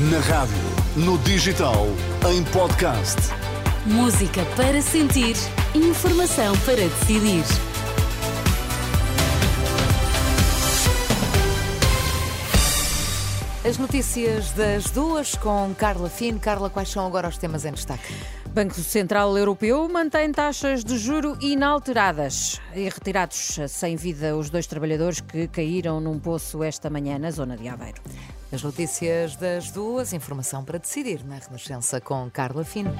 Na rádio, no digital, em podcast. Música para sentir, informação para decidir. As notícias das duas com Carla Fino. Carla, quais são agora os temas em destaque? Banco Central Europeu mantém taxas de juro inalteradas e retirados sem vida os dois trabalhadores que caíram num poço esta manhã na zona de Aveiro. As notícias das duas, informação para decidir na Renascença com Carla Fino.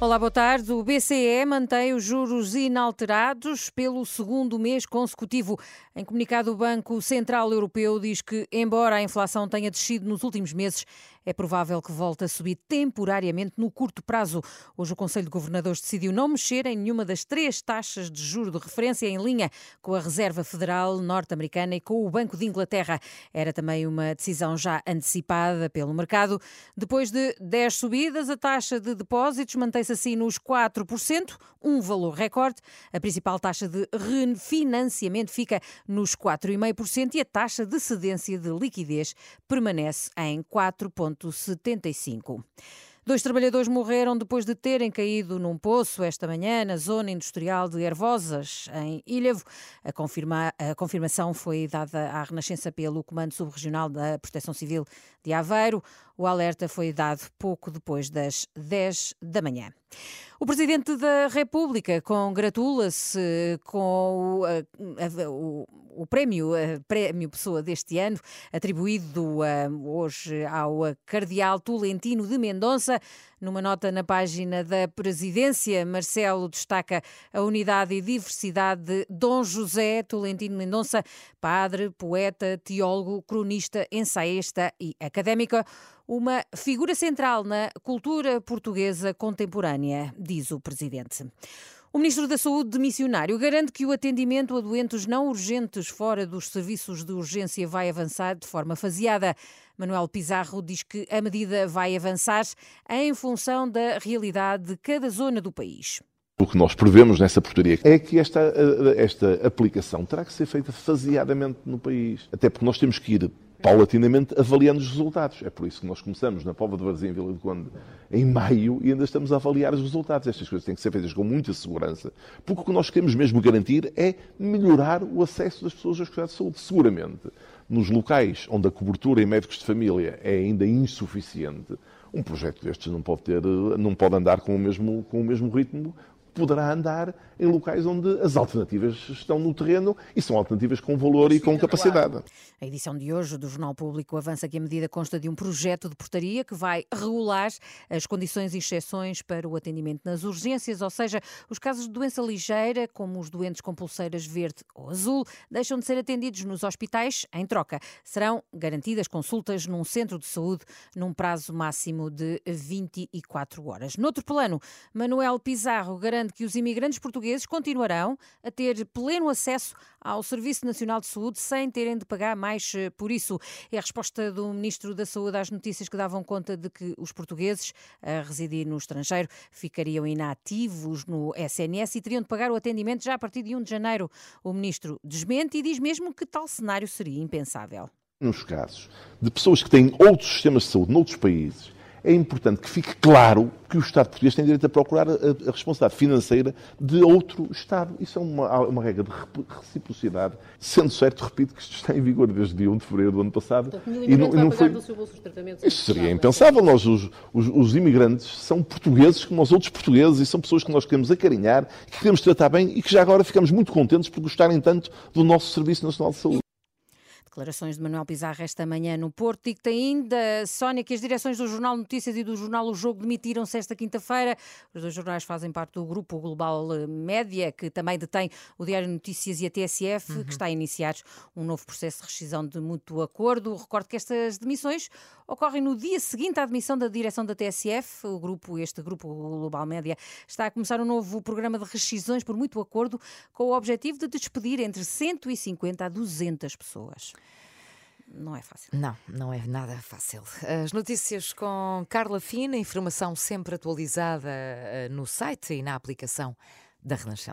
Olá, boa tarde. O BCE mantém os juros inalterados pelo segundo mês consecutivo. Em comunicado, o Banco Central Europeu diz que, embora a inflação tenha descido nos últimos meses, é provável que volte a subir temporariamente no curto prazo. Hoje, o Conselho de Governadores decidiu não mexer em nenhuma das três taxas de juro de referência em linha com a Reserva Federal norte-americana e com o Banco de Inglaterra. Era também uma decisão já antecipada pelo mercado. Depois de 10 subidas, a taxa de depósitos mantém-se assim nos 4%, um valor recorde. A principal taxa de refinanciamento fica nos 4,5% e a taxa de cedência de liquidez permanece em 4,75%. Dois trabalhadores morreram depois de terem caído num poço esta manhã na zona industrial de Hervosas, em Ilhavo. A, confirma, a confirmação foi dada à Renascença pelo Comando Subregional da Proteção Civil de Aveiro. O alerta foi dado pouco depois das 10 da manhã. O Presidente da República congratula-se com o, a, o, o prémio, prémio Pessoa deste ano, atribuído hoje ao Cardeal Tolentino de Mendonça. Numa nota na página da Presidência, Marcelo destaca a unidade e diversidade de Dom José Tolentino Mendonça, padre, poeta, teólogo, cronista, ensaísta e académico uma figura central na cultura portuguesa contemporânea, diz o presidente. O Ministro da Saúde missionário garante que o atendimento a doentes não urgentes fora dos serviços de urgência vai avançar de forma faseada. Manuel Pizarro diz que a medida vai avançar em função da realidade de cada zona do país. O que nós prevemos nessa portaria é que esta, esta aplicação terá que ser feita faseadamente no país. Até porque nós temos que ir paulatinamente avaliando os resultados. É por isso que nós começamos na Pova de Varzim, em Vila do Conde, em maio, e ainda estamos a avaliar os resultados. Estas coisas têm que ser feitas com muita segurança, porque o que nós queremos mesmo garantir é melhorar o acesso das pessoas aos cuidados de saúde. Seguramente, nos locais onde a cobertura em médicos de família é ainda insuficiente, um projeto destes não pode, ter, não pode andar com o mesmo, com o mesmo ritmo poderá andar em locais onde as alternativas estão no terreno e são alternativas com valor e com capacidade. A edição de hoje do Jornal Público avança que a medida consta de um projeto de portaria que vai regular as condições e exceções para o atendimento nas urgências, ou seja, os casos de doença ligeira, como os doentes com pulseiras verde ou azul, deixam de ser atendidos nos hospitais em troca. Serão garantidas consultas num centro de saúde num prazo máximo de 24 horas. Noutro plano, Manuel Pizarro garante que os imigrantes portugueses continuarão a ter pleno acesso ao Serviço Nacional de Saúde sem terem de pagar mais eh, por isso. É a resposta do Ministro da Saúde às notícias que davam conta de que os portugueses a residir no estrangeiro ficariam inativos no SNS e teriam de pagar o atendimento já a partir de 1 de janeiro. O Ministro desmente e diz mesmo que tal cenário seria impensável. Nos casos de pessoas que têm outros sistemas de saúde noutros países é importante que fique claro que o Estado português tem direito a procurar a, a responsabilidade financeira de outro Estado. Isso é uma, uma, regra de reciprocidade. Sendo certo, repito que isto está em vigor desde dia 1 de fevereiro do ano passado. Portanto, e não, não foi... Isso seria impensável. Nós, os, os, os, imigrantes, são portugueses como os outros portugueses e são pessoas que nós queremos acarinhar, que queremos tratar bem e que já agora ficamos muito contentes por gostarem tanto do nosso Serviço Nacional de Saúde. Declarações de Manuel Pizarro esta manhã no Porto. E que tem ainda, Sónia, que as direções do Jornal Notícias e do Jornal O Jogo demitiram-se esta quinta-feira. Os dois jornais fazem parte do grupo Global Média, que também detém o Diário Notícias e a TSF, uhum. que está a iniciar um novo processo de rescisão de mútuo acordo. Recordo que estas demissões ocorrem no dia seguinte à admissão da direção da TSF. O grupo, este grupo Global Média, está a começar um novo programa de rescisões por mútuo acordo com o objetivo de despedir entre 150 a 200 pessoas não é fácil. Não, não é nada fácil. As notícias com Carla Fina, informação sempre atualizada eh, no site e na aplicação da Renascença.